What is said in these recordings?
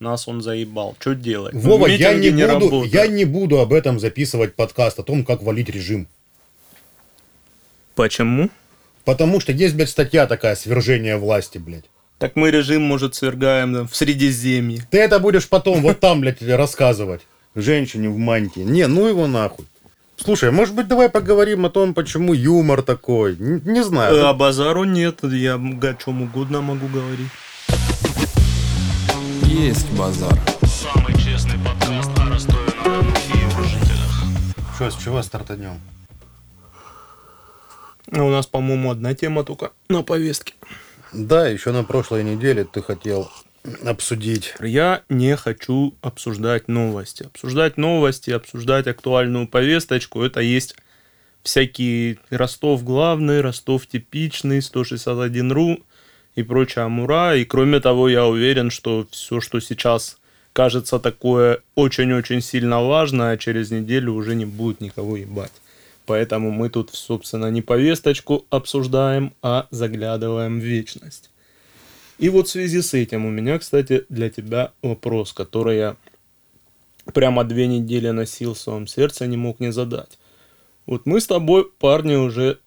нас он заебал. Что делать? Вова, я Митинги не, буду, работают. я не буду об этом записывать подкаст, о том, как валить режим. Почему? Потому что есть, блядь, статья такая, свержение власти, блядь. Так мы режим, может, свергаем да, в Средиземье. Ты это будешь потом вот там, блядь, рассказывать. Женщине в мантии. Не, ну его нахуй. Слушай, может быть, давай поговорим о том, почему юмор такой. Н- Не, знаю. А базару нет, я о чем угодно могу говорить. Есть базар. Самый честный подкаст о Ростове-на-Дону и его жителях. Что, с чего стартанем? А у нас, по-моему, одна тема только на повестке. Да, еще на прошлой неделе ты хотел обсудить. Я не хочу обсуждать новости. Обсуждать новости, обсуждать актуальную повесточку, это есть всякие Ростов главный, Ростов типичный, 161.ru и прочая мура. И кроме того, я уверен, что все, что сейчас кажется такое очень-очень сильно важное, через неделю уже не будет никого ебать. Поэтому мы тут, собственно, не повесточку обсуждаем, а заглядываем в вечность. И вот в связи с этим у меня, кстати, для тебя вопрос, который я прямо две недели носил в своем сердце, не мог не задать. Вот мы с тобой, парни, уже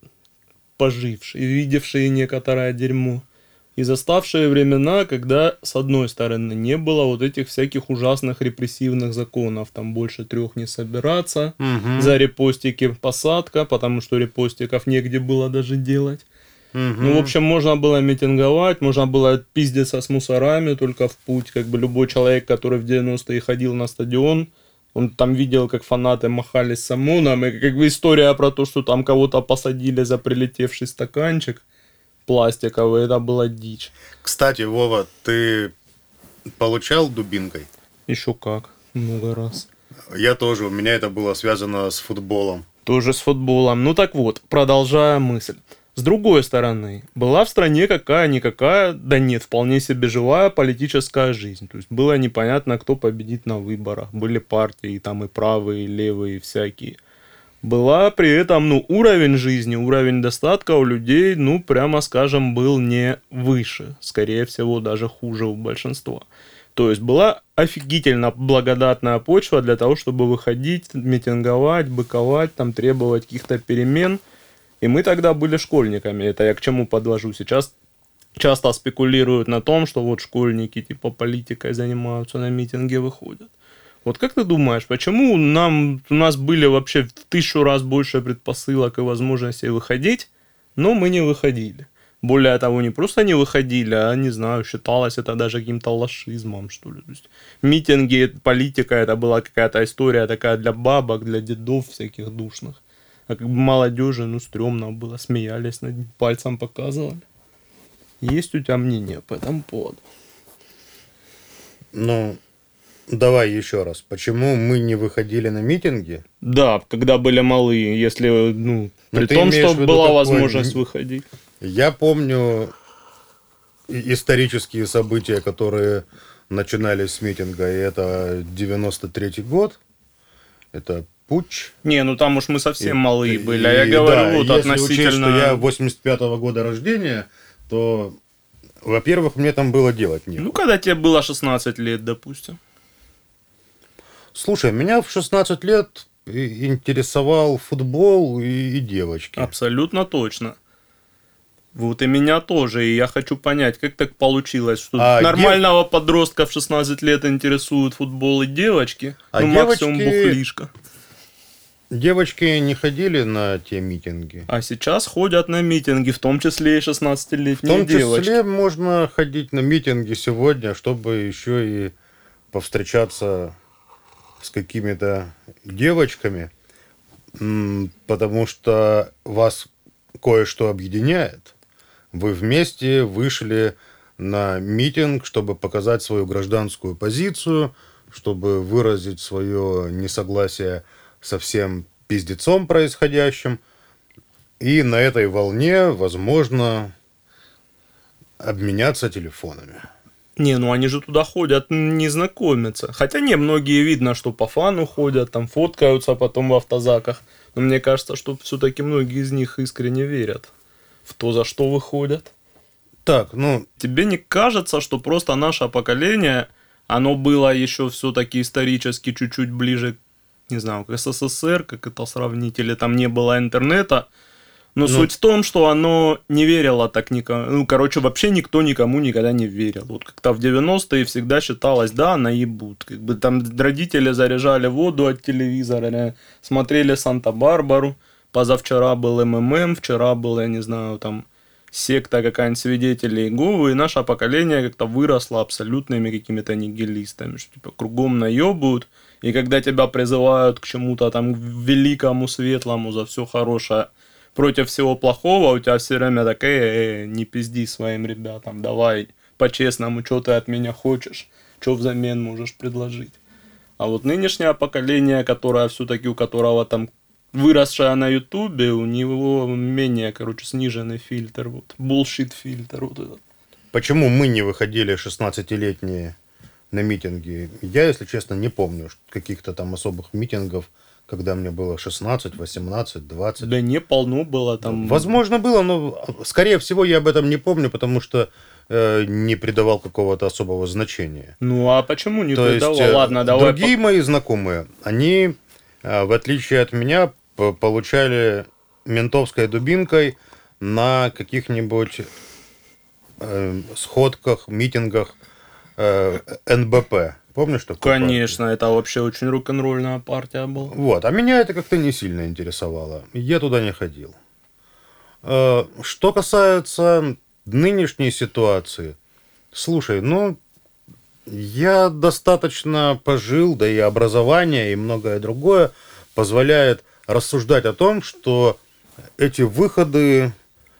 пожившие, видевшие некоторое дерьмо. И заставшие времена, когда, с одной стороны, не было вот этих всяких ужасных репрессивных законов, там больше трех не собираться, за репостики посадка, потому что репостиков негде было даже делать. Ну, в общем, можно было митинговать, можно было пиздиться с мусорами, только в путь. Как бы любой человек, который в 90-е ходил на стадион, он там видел, как фанаты махались с ОМОНом, и как бы история про то, что там кого-то посадили за прилетевший стаканчик пластиковый, это была дичь. Кстати, Вова, ты получал дубинкой? Еще как, много раз. Я тоже, у меня это было связано с футболом. Тоже с футболом. Ну так вот, продолжая мысль. С другой стороны, была в стране какая-никакая, да нет, вполне себе живая политическая жизнь. То есть было непонятно, кто победит на выборах. Были партии, там и правые, и левые, и всякие. Была при этом, ну, уровень жизни, уровень достатка у людей, ну, прямо скажем, был не выше. Скорее всего, даже хуже у большинства. То есть была офигительно благодатная почва для того, чтобы выходить, митинговать, быковать, там требовать каких-то перемен. И мы тогда были школьниками. Это я к чему подвожу. Сейчас часто спекулируют на том, что вот школьники типа политикой занимаются, на митинги выходят. Вот как ты думаешь, почему нам, у нас были вообще в тысячу раз больше предпосылок и возможностей выходить, но мы не выходили? Более того, не просто не выходили, а, не знаю, считалось это даже каким-то лошизмом, что ли. То есть, митинги, политика, это была какая-то история такая для бабок, для дедов всяких душных. А как бы молодежи, ну, стрёмно было, смеялись над ним, пальцем показывали. Есть у тебя мнение по этому поводу? Ну, давай еще раз. Почему мы не выходили на митинги? Да, когда были малые, если, ну, Ну, при том, что была такой возможность выходить. Я помню исторические события, которые начинались с митинга, и это 93-й год, это путч. Не, ну там уж мы совсем малые И- были, а я и говорю, да, вот если относительно... учесть, что я 85-го года рождения, то, во-первых, мне там было делать нечего. Ну, когда тебе было 16 лет, допустим. Слушай, меня в 16 лет интересовал футбол и, и девочки. Абсолютно точно. Вот и меня тоже. И я хочу понять, как так получилось, что А нормального подростка в 16 лет интересуют футбол и девочки, А ну, максимум девочки- бухлишка. Девочки не ходили на те митинги. А сейчас ходят на митинги, в том числе и В 16-летние том девочки. числе можно ходить на митинги сегодня, чтобы еще и повстречаться с какими-то девочками, потому что вас кое-что объединяет. Вы вместе вышли на митинг, чтобы показать свою гражданскую позицию, чтобы выразить свое несогласие со всем пиздецом происходящим. И на этой волне, возможно, обменяться телефонами. Не, ну они же туда ходят не знакомиться. Хотя не, многие видно, что по фану ходят, там фоткаются потом в автозаках. Но мне кажется, что все-таки многие из них искренне верят в то, за что выходят. Так, ну, Тебе не кажется, что просто наше поколение, оно было еще все-таки исторически чуть-чуть ближе, не знаю, к СССР, как это сравнить, или там не было интернета. Но Ну. суть в том, что оно не верило так никому. Ну, короче, вообще никто никому никогда не верил. Вот как-то в 90-е всегда считалось, да, наебут. Как бы там родители заряжали воду от телевизора, смотрели Санта-Барбару. Позавчера был МММ, вчера был, я не знаю, там секта какая-нибудь свидетелей Иеговы, и наше поколение как-то выросло абсолютными какими-то нигилистами, что типа кругом наебывают, и когда тебя призывают к чему-то там великому, светлому, за все хорошее, против всего плохого, у тебя все время такая, э, не пизди своим ребятам, давай по-честному, что ты от меня хочешь, что взамен можешь предложить. А вот нынешнее поколение, которое все-таки у которого там выросшая на Ютубе, у него менее, короче, сниженный фильтр, вот, bullshit фильтр вот этот. Почему мы не выходили 16-летние на митинги? Я, если честно, не помню каких-то там особых митингов, когда мне было 16, 18, 20. Да не полно было там. Возможно, было, но, скорее всего, я об этом не помню, потому что э, не придавал какого-то особого значения. Ну а почему не То есть, придавал? э, Ладно, давай. другие мои знакомые, они, э, в отличие от меня, получали ментовской дубинкой на каких-нибудь э, сходках, митингах э, НБП. Помнишь по- такое? Конечно, это вообще очень рок-н-ролльная партия была. Вот, а меня это как-то не сильно интересовало. Я туда не ходил. Э, Что касается нынешней ситуации, слушай, ну, я достаточно пожил, да и образование, и многое другое позволяет рассуждать о том, что эти выходы,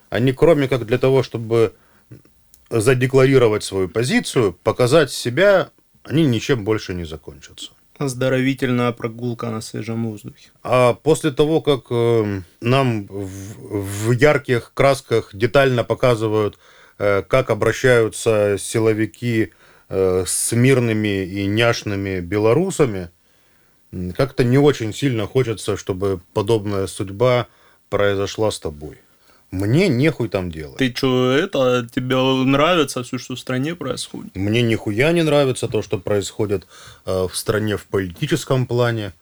они кроме как для того, чтобы задекларировать свою позицию, показать себя, они ничем больше не закончатся. Оздоровительная прогулка на свежем воздухе. А после того, как э, нам в, в ярких красках детально показывают, э, как обращаются силовики э, с мирными и няшными белорусами, как-то не очень сильно хочется, чтобы подобная судьба произошла с тобой. Мне нехуй там делать. Ты что, это, тебе нравится все, что в стране происходит? Мне нихуя не нравится то, что происходит э, в стране в политическом плане.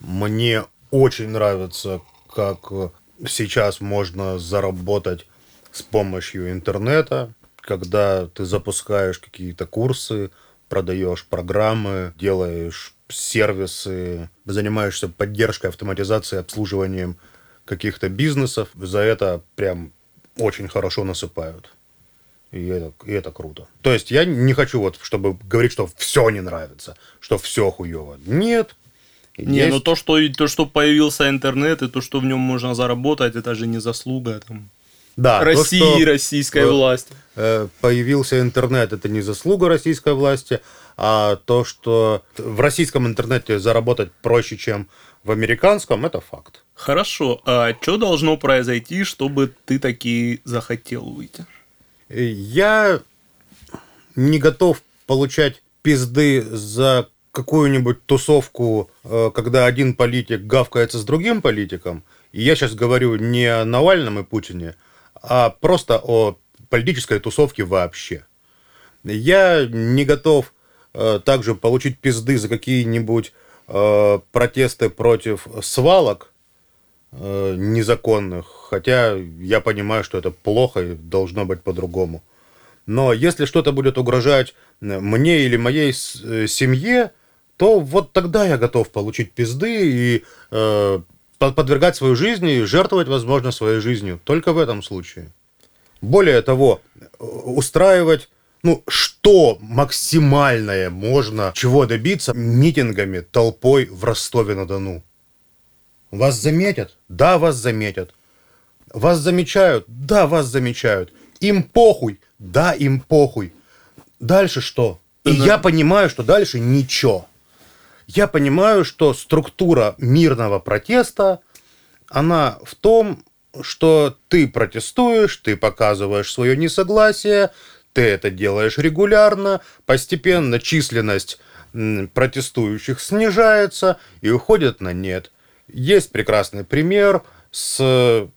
Мне очень нравится, как э, сейчас можно заработать с помощью интернета, когда ты запускаешь какие-то курсы, продаешь программы, делаешь сервисы, занимаешься поддержкой, автоматизацией, обслуживанием каких-то бизнесов. За это прям очень хорошо насыпают. И это, и это круто. То есть я не хочу вот, чтобы говорить, что все не нравится, что все хуево. Нет. Не, Есть- ну то что, то, что появился интернет, и то, что в нем можно заработать, это же не заслуга там, да, то, России, что, российской э, власти. э, появился интернет, это не заслуга российской власти, а то, что в российском интернете заработать проще, чем в американском, это факт. Хорошо, а что должно произойти, чтобы ты таки захотел выйти? Я не готов получать пизды за какую-нибудь тусовку, э, когда один политик гавкается с другим политиком. И я сейчас говорю не о Навальном и Путине, а просто о политической тусовке вообще. Я не готов э, также получить пизды за какие-нибудь э, протесты против свалок, э, незаконных, хотя я понимаю, что это плохо и должно быть по-другому. Но если что-то будет угрожать э, мне или моей э, семье, то вот тогда я готов получить пизды и э, по- подвергать свою жизнь и жертвовать, возможно, своей жизнью. Только в этом случае. Более того, э, устраивать, ну, что максимальное можно, чего добиться митингами, толпой в Ростове-на-Дону. Вас заметят? Да, вас заметят. Вас замечают? Да, вас замечают. Им похуй? Да, им похуй. Дальше что? И Да. я понимаю, что дальше ничего. Я понимаю, что структура мирного протеста, она в том, что ты протестуешь, ты показываешь свое несогласие, ты это делаешь регулярно, постепенно численность протестующих снижается и уходит на нет. Есть прекрасный пример с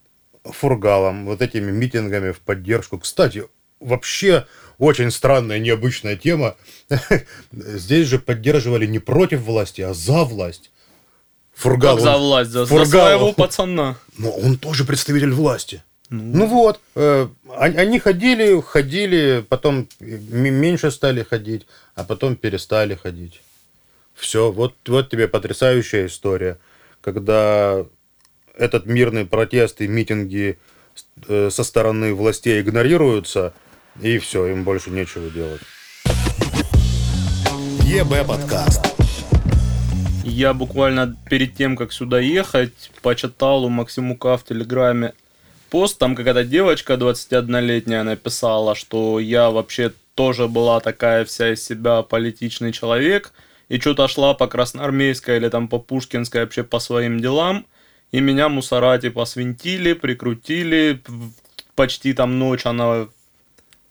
Фургалом, вот этими митингами в поддержку. Кстати, вообще очень странная, необычная тема. Здесь же поддерживали не против власти, а за власть. Фургал, Как за власть, за, за Фургал. своего пацана. Но он тоже представитель власти. Ну, вот, э, они ходили, ходили, потом меньше стали ходить, а потом перестали ходить. Все, вот, вот тебе потрясающая история, когда этот мирный протест и митинги э, со стороны властей игнорируются, и все, им больше нечего делать. ЕБ подкаст. Я буквально перед тем, как сюда ехать, почитал у Максимука в Телеграме пост. Там какая-то девочка 21-летняя написала, что я вообще тоже была такая вся из себя политичный человек. И что-то шла по Красноармейской или там по Пушкинской вообще по своим делам. И меня мусора типа свинтили, прикрутили. Почти там ночь она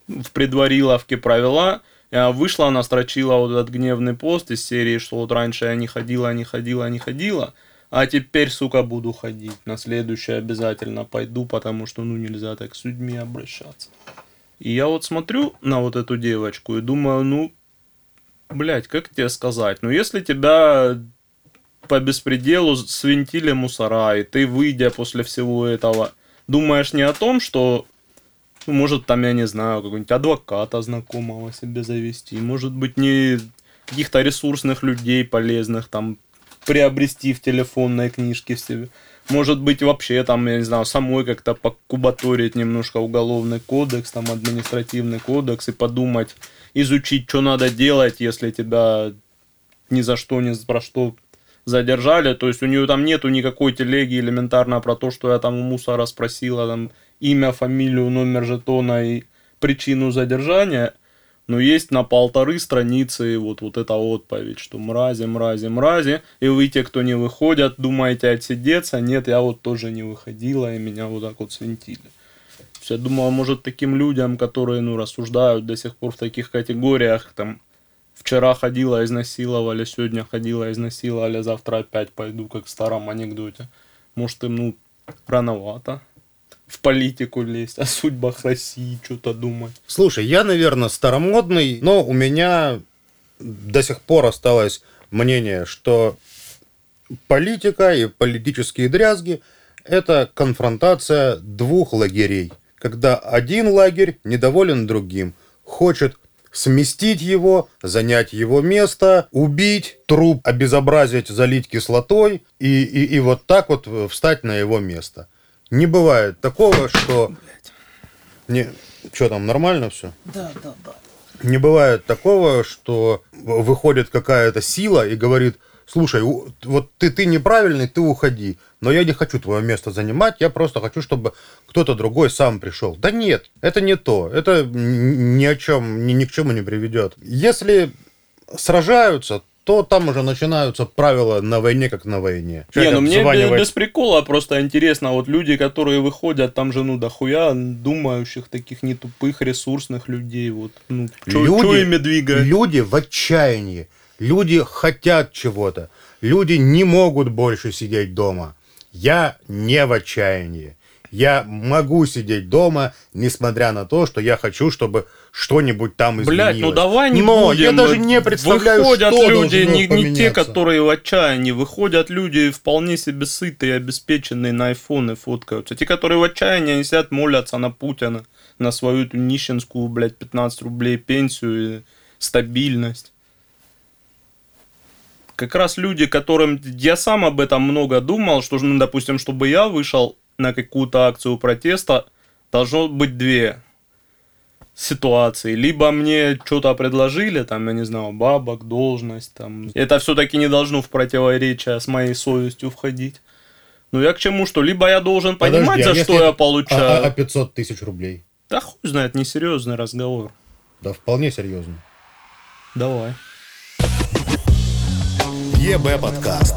в предвариловке провела. А Вышла, она строчила вот этот гневный пост из серии, что вот раньше я не ходила, не ходила, не ходила, а теперь, сука, буду ходить. На следующее обязательно пойду, потому что, ну, нельзя так с людьми обращаться. И я вот смотрю на вот эту девочку и думаю, ну, блядь, как тебе сказать? Ну, если тебя по беспределу свинтили мусора, и ты, выйдя после всего этого, думаешь не о том, что ну, может, там, я не знаю, какого-нибудь адвоката знакомого себе завести. Может быть, не каких-то ресурсных людей полезных там приобрести в телефонной книжке себе. Может быть, вообще там, я не знаю, самой как-то покубаторить немножко уголовный кодекс, там административный кодекс и подумать, изучить, что надо делать, если тебя ни за что, ни про что задержали. То есть у нее там нету никакой телеги элементарно про то, что я там у мусора спросила там имя, фамилию, номер жетона и причину задержания. Но есть на полторы страницы вот, вот эта отповедь, что мрази, мрази, мрази. И вы, те, кто не выходят, думаете отсидеться. Нет, я вот тоже не выходила, и меня вот так вот свинтили. Есть Я думал, может, таким людям, которые, ну, рассуждают до сих пор в таких категориях, там, вчера ходила, изнасиловали, сегодня ходила, изнасиловали, завтра опять пойду, как в старом анекдоте. Может, им, ну, рановато в политику лезть, о судьбах России что-то думать. Слушай, я, наверное, старомодный, но у меня до сих пор осталось мнение, что политика и политические дрязги – это конфронтация двух лагерей, когда один лагерь недоволен другим, хочет сместить его, занять его место, убить, труп обезобразить, залить кислотой и, и, и вот так вот встать на его место. Не бывает такого, что... Не... Что там, нормально все? Да, да, да. Не бывает такого, что выходит какая-то сила и говорит, слушай, вот ты, ты неправильный, ты уходи, но я не хочу твое место занимать, я просто хочу, чтобы кто-то другой сам пришел. Да нет, это не то, это ни о чем, ни, ни к чему не приведет. Если сражаются, то там уже начинаются правила на войне, как на войне. Не, ну мне без, без прикола просто интересно, вот люди, которые выходят, там же, ну, дохуя думающих, таких не тупых, ресурсных людей, вот, ну, что Люди- ими двигает? Люди в отчаянии. Люди хотят чего-то. Люди не могут больше сидеть дома. Я не в отчаянии. Я могу сидеть дома, несмотря на то, что я хочу, чтобы что-нибудь там изменилось. Блять, ну давай не Но будем. я даже не представляю, Выходят что люди, не, не те, которые в отчаянии. Выходят люди вполне себе сытые, обеспеченные на айфоны фоткаются. Те, которые в отчаянии, они сидят, молятся на Путина, на свою эту нищенскую, блядь, 15 рублей пенсию и стабильность. Как раз люди, которым... Я сам об этом много думал, что, ну, допустим, чтобы я вышел на какую-то акцию протеста, должно быть две ситуации. Либо мне что-то предложили, там, я не знаю, бабок, должность, там. Это все-таки не должно в противоречие с моей совестью входить. Ну я к чему, что либо я должен Подожди, понимать, а за что я получаю. А, а- а 500 тысяч рублей? Да хуй знает, несерьезный разговор. Да вполне серьезно. Давай. ЕБ подкаст.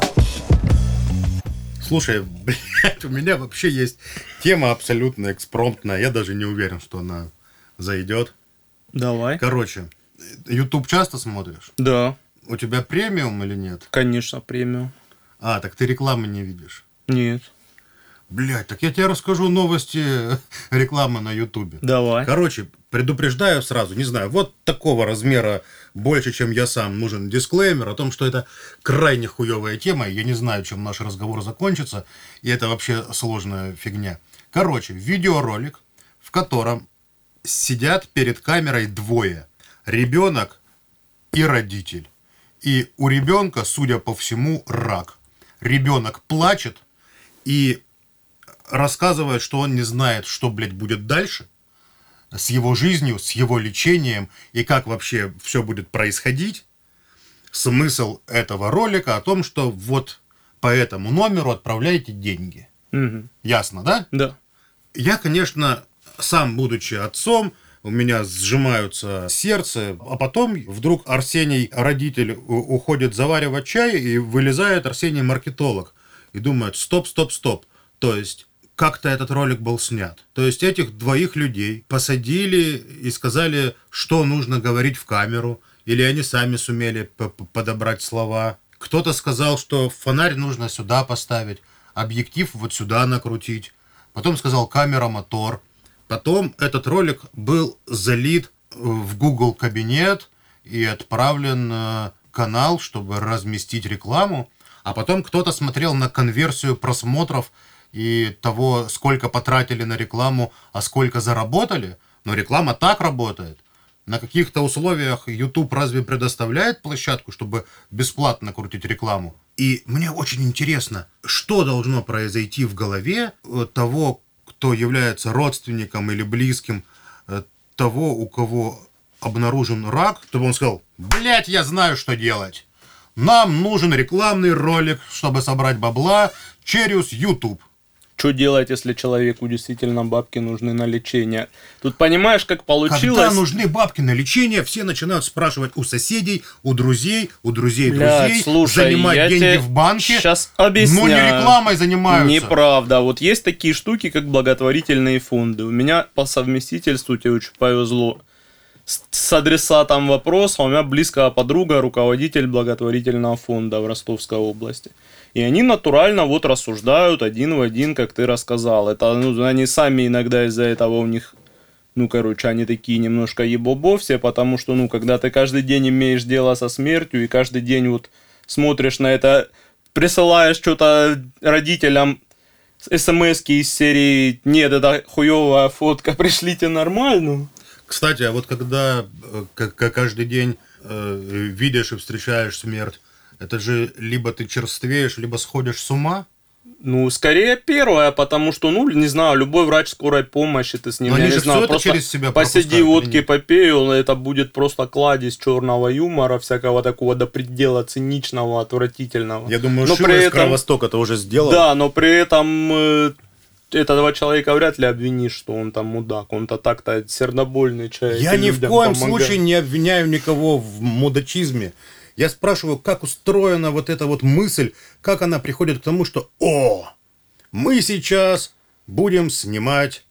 Слушай, блядь, у меня вообще есть тема абсолютно экспромтная. Я даже не уверен, что она зайдет. Давай. Короче, YouTube часто смотришь? Да, У тебя премиум или нет? конечно, премиум. А, так ты рекламы не видишь. Нет. Блять, так я тебе расскажу новости рекламы на Ютубе. Давай. Короче, предупреждаю сразу, не знаю, вот такого размера больше, чем я сам, нужен дисклеймер о том, что это крайне хуевая тема, я не знаю, чем наш разговор закончится, и это вообще сложная фигня. Короче, видеоролик, в котором сидят перед камерой двое. Ребенок и родитель. И у ребенка, судя по всему, рак. Ребенок плачет и рассказывает, что он не знает, что, блядь, будет дальше с его жизнью, с его лечением и как вообще все будет происходить. Смысл этого ролика о том, что вот по этому номеру отправляйте деньги. Мгм. Ясно, да? Да. Я, конечно, сам будучи отцом, у меня сжимаются сердце, а потом вдруг Арсений, родитель, уходит заваривать чай, и вылезает Арсений маркетолог и думает, стоп, стоп, стоп. То есть как-то этот ролик был снят. То есть этих двоих людей посадили и сказали, что нужно говорить в камеру, или они сами сумели подобрать слова. Кто-то сказал, что фонарь нужно сюда поставить, объектив вот сюда накрутить. Потом сказал камера, мотор. Потом этот ролик был залит э, в Google кабинет и отправлен на канал, чтобы разместить рекламу. А потом кто-то смотрел на конверсию просмотров и того, сколько потратили на рекламу, а сколько заработали. Но реклама так работает. На каких-то условиях YouTube разве предоставляет площадку, чтобы бесплатно крутить рекламу? И мне очень интересно, что должно произойти в голове э, того, кто является родственником или близким э, того, у кого обнаружен рак, чтобы он сказал, блять, я знаю, что делать. Нам нужен рекламный ролик, чтобы собрать бабла через YouTube. Что делать, если человеку действительно бабки нужны на лечение? Тут понимаешь, как получилось... Когда нужны бабки на лечение, все начинают спрашивать у соседей, у друзей, у друзей Блядь, друзей, слушай, занимать деньги в банке. но объясняю. не рекламой занимаются. Неправда. Вот есть такие штуки, как благотворительные фонды. У меня по совместительству, тебе очень повезло, с, адресатом вопроса у меня близкая подруга, руководитель благотворительного фонда в Ростовской области. И они натурально вот рассуждают один в один, как ты рассказал. Это, ну, они сами иногда из-за этого у них ну, короче, они такие немножко ебобо все, потому что, ну, когда ты каждый день имеешь дело со смертью, и каждый день вот смотришь на это, присылаешь что-то родителям смс из серии «Нет, это хуевая фотка, пришлите нормальную». Кстати, а вот когда э, к- к- каждый день э, видишь и встречаешь смерть, это же либо ты черствеешь, либо сходишь с ума. Ну, скорее первое, потому что, ну, не знаю, любой врач скорой помощи, ты с ним, Но я не знаю, просто через себя посиди водки попей, это будет просто кладезь черного юмора, всякого такого до предела циничного, отвратительного. Я думаю, Но Шива при из этом- Кровостока это уже сделал. Да, но при этом э, этого человека вряд ли обвинишь, что он там мудак. Он-то так-то сердобольный человек. Я ни в коем помогает. случае не обвиняю никого в мудачизме. Я спрашиваю, как устроена вот эта вот мысль, как она приходит к тому, что «О, мы сейчас будем снимать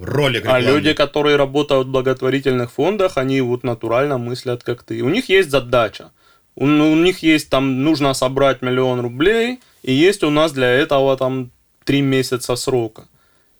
ролик А рекламный». люди, которые работают в благотворительных фондах, они вот натурально мыслят, как ты. У них есть задача. У, ну, у них есть там, нужно собрать миллион рублей, и есть у нас для этого там три месяца срока.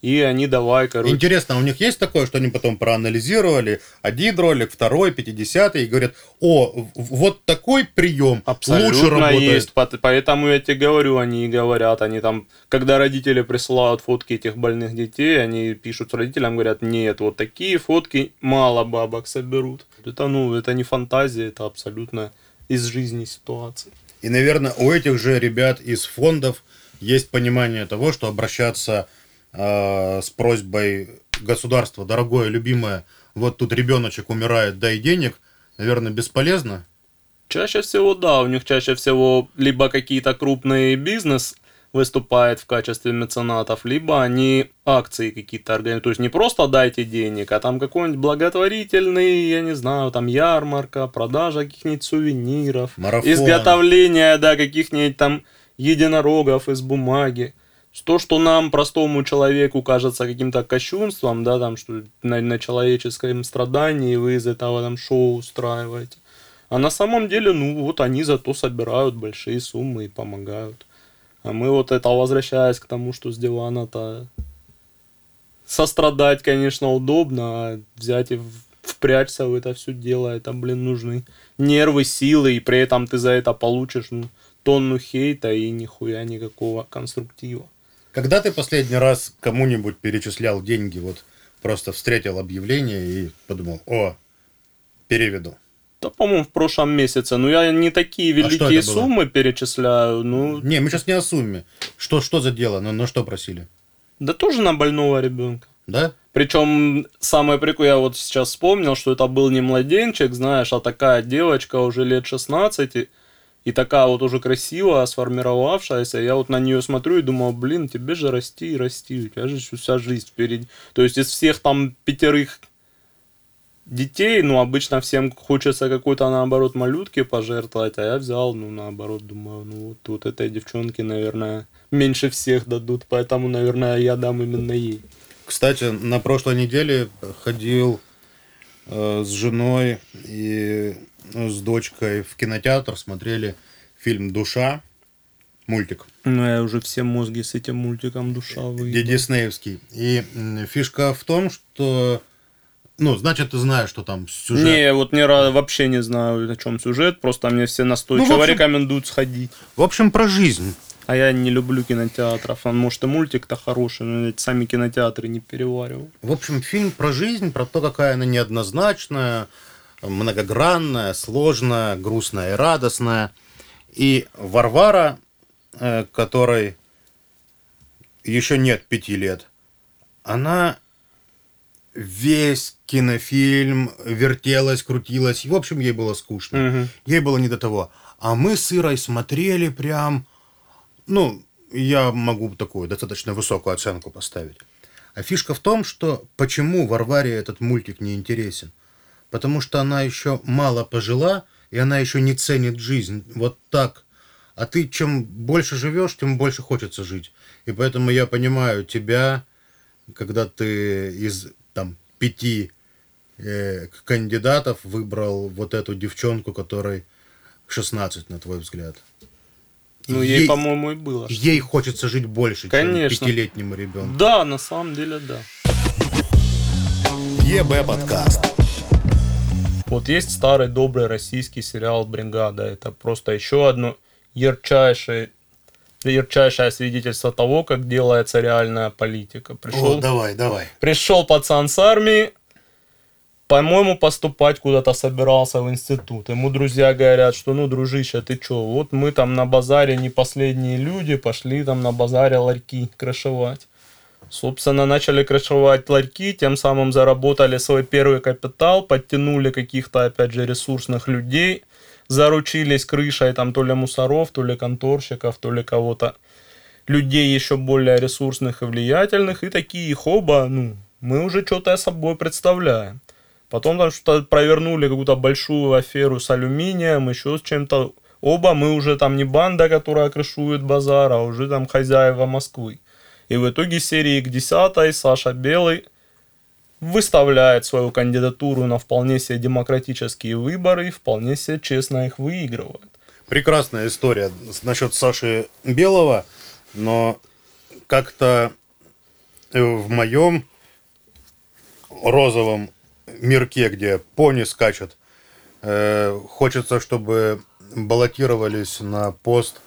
И они давай, короче. Интересно, а у них есть такое, что они потом проанализировали один ролик, второй, пятидесятый, и говорят, о, вот такой прием Абсолютно лучше работает. есть. Поэтому я тебе говорю, они и говорят, они там, когда родители присылают фотки этих больных детей, они пишут родителям, говорят, нет, вот такие фотки мало бабок соберут. Это, ну, это не фантазия, это абсолютно из жизни ситуации. И, наверное, у этих же ребят из фондов есть понимание того, что обращаться э, с просьбой государства, дорогое, любимое, вот тут ребеночек умирает, дай денег, наверное, бесполезно. Чаще всего, да, у них чаще всего либо какие-то крупные бизнес выступает в качестве меценатов, либо они акции какие-то организуют. То есть не просто дайте денег, а там какой-нибудь благотворительный, я не знаю, там ярмарка, продажа каких-нибудь сувениров, Марафон. изготовление, да, каких-нибудь там единорогов из бумаги. То, что нам, простому человеку, кажется каким-то кощунством, да, там, что на, на человеческом страдании вы из этого там шоу устраиваете. А на самом деле, ну, вот они зато собирают большие суммы и помогают. А мы вот это, возвращаясь к тому, что с дивана-то сострадать, конечно, удобно, а взять и впрячься в это все дело, это, блин, нужны нервы, силы, и при этом ты за это получишь ну, тонну хейта и нихуя никакого конструктива. Когда ты последний раз кому-нибудь перечислял деньги, вот просто встретил объявление и подумал, о, переведу. Да, по-моему, в прошлом месяце. Ну, я не такие А великие было? суммы перечисляю. Ну, Не, мы сейчас не о сумме. Что, что за дело? Ну, ну что просили? да тоже на больного ребенка. Да? Причем самое прикольное, я вот сейчас вспомнил, что это был не младенчик, знаешь, а такая девочка уже лет 16, и такая вот уже красивая, сформировавшаяся. Я вот на нее смотрю и думаю, блин, тебе же расти и расти, у тебя же еще вся жизнь впереди. То есть из всех там пятерых детей, ну, обычно всем хочется какой-то, наоборот, малютки пожертвовать, а я взял, ну, наоборот, думаю, ну, вот, вот этой девчонке, наверное, меньше всех дадут, поэтому, наверное, я дам именно ей. Кстати, на прошлой неделе ходил э, с женой и с дочкой в кинотеатр, смотрели фильм «Душа», мультик, Ну, я уже все мозги с этим мультиком душа выебал. диснеевский. И фишка в том, что, ну, значит, ты знаешь, что там сюжет. Не, вот разу вообще не знаю, о чем сюжет, просто мне все настойчиво Ну, общем- рекомендуют сходить. В общем, про жизнь. А я не люблю кинотеатров. А может и мультик-то хороший, но эти сами кинотеатры не перевариваю. В общем, фильм про жизнь, про то, какая она неоднозначная, многогранная, сложная, грустная и радостная. И Варвара, э, которой еще нет пяти лет, она весь кинофильм вертелась, крутилась. И, в общем, ей было скучно. Мгм. Ей было не до того. А мы с Ирой смотрели прям... Ну, я могу такую достаточно высокую оценку поставить. А фишка в том, что почему Варваре этот мультик не интересен. Потому что она еще мало пожила, и она еще не ценит жизнь. Вот так. А ты чем больше живешь, тем больше хочется жить. И поэтому я понимаю тебя, когда ты из там пяти э, кандидатов выбрал вот эту девчонку, которой 16, на твой взгляд. Ну, ей, по-моему, и было. Ей хочется жить больше, Конечно. чем пятилетнему ребенку. Да, на самом деле, да. ЕБ подкаст. Вот есть старый добрый российский сериал «Бригада». Это просто еще одно ярчайшее, ярчайшее свидетельство того, как делается реальная политика. Пришел, О, давай, давай. пришел пацан с армии, по-моему, поступать куда-то собирался в институт. Ему друзья говорят, что ну, дружище, ты чё, вот мы там на базаре не последние люди, пошли там на базаре ларьки крышевать. Собственно, начали крышевать ларьки, тем самым заработали свой первый капитал, подтянули каких-то, опять же, ресурсных людей, заручились крышей там то ли мусоров, то ли конторщиков, то ли кого-то людей еще более ресурсных и влиятельных, и такие их оба, ну, мы уже что-то собой представляем. Потом там что-то провернули какую-то большую аферу с алюминием, еще с чем-то. Оба мы уже там не банда, которая крышует базар, а уже там хозяева Москвы. И в итоге серии к 10 Саша Белый выставляет свою кандидатуру на вполне себе демократические выборы и вполне себе честно их выигрывает. Прекрасная история насчет Саши Белого, но как-то э, в моем розовом мирке, где пони скачут, э, хочется, чтобы баллотировались на пост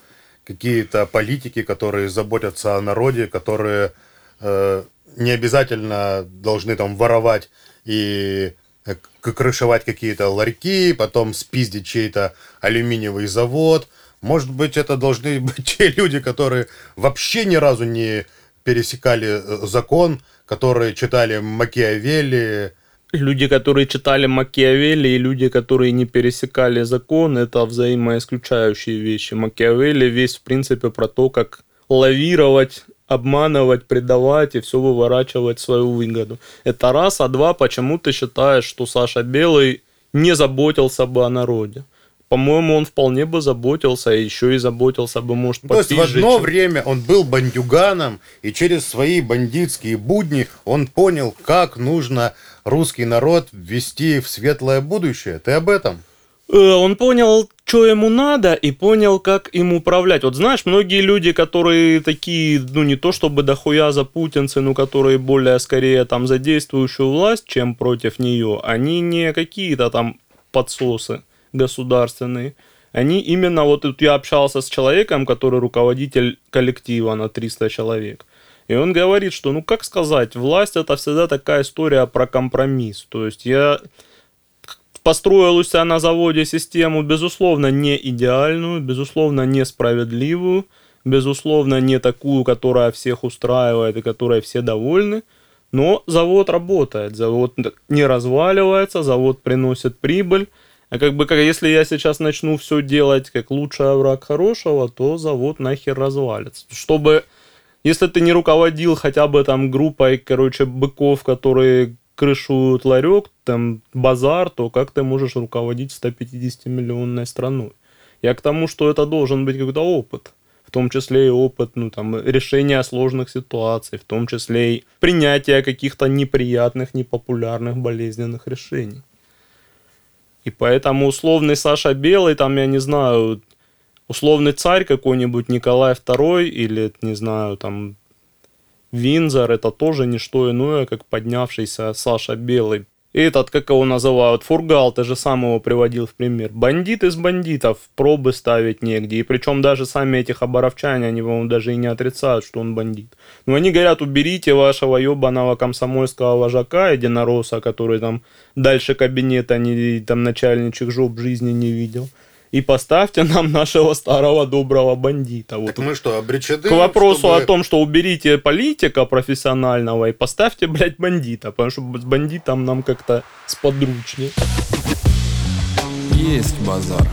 какие-то политики, которые заботятся о народе, которые э, не обязательно должны там воровать и э, крышевать какие-то ларьки, потом спиздить чей-то алюминиевый завод. Может быть, это должны быть те люди, которые вообще ни разу не пересекали э, закон, которые читали Макиавелли. Люди, которые читали Макиавелли, и люди, которые не пересекали закон, это взаимоисключающие вещи. Макиавелли весь, в принципе, про то, как лавировать, обманывать, предавать и все выворачивать в свою выгоду. Это раз. А два, почему ты считаешь, что Саша Белый не заботился бы о народе? По-моему, он вполне бы заботился, и еще и заботился бы, может, То есть в одно чем- время он был бандюганом, и через свои бандитские будни он понял, как нужно русский народ ввести в светлое будущее. Ты об этом? Э, Он понял что ему надо и понял, как им управлять. Вот знаешь, многие люди, которые такие, ну не то чтобы дохуя за путинцы, но которые более скорее там за действующую власть, чем против нее, они не какие-то там подсосы государственные. Они именно, вот тут я общался с человеком, который руководитель коллектива на 300 человек. И он говорит, что, ну как сказать, власть это всегда такая история про компромисс. То есть я построил у себя на заводе систему, безусловно, не идеальную, безусловно, несправедливую, безусловно, не такую, которая всех устраивает и которой все довольны. Но завод работает, завод не разваливается, завод приносит прибыль. А как бы, как если я сейчас начну все делать как лучший враг хорошего, то завод нахер развалится. Чтобы, если ты не руководил хотя бы там группой, короче, быков, которые крышуют ларек, там базар, то как ты можешь руководить 150-миллионной страной? Я к тому, что это должен быть какой-то опыт. В том числе и опыт ну, там, решения сложных ситуаций, в том числе и принятия каких-то неприятных, непопулярных, болезненных решений. И поэтому условный Саша Белый, там, я не знаю, условный царь какой-нибудь Николай II или, не знаю, там, Винзор это тоже не что иное, как поднявшийся Саша Белый. Этот, как его называют, Фургал, ты же сам его приводил в пример. Бандит из бандитов, пробы ставить негде. И причем даже сами эти хабаровчане, они, по даже и не отрицают, что он бандит. Но они говорят, уберите вашего ебаного комсомольского вожака, единороса, который там дальше кабинета, не, там начальничек жоп жизни не видел и поставьте нам нашего старого доброго бандита. Вот. Так мы что, обречены? К вопросу чтобы... о том, что уберите политика профессионального и поставьте, блядь, бандита, потому что с бандитом нам как-то сподручнее. Есть базар.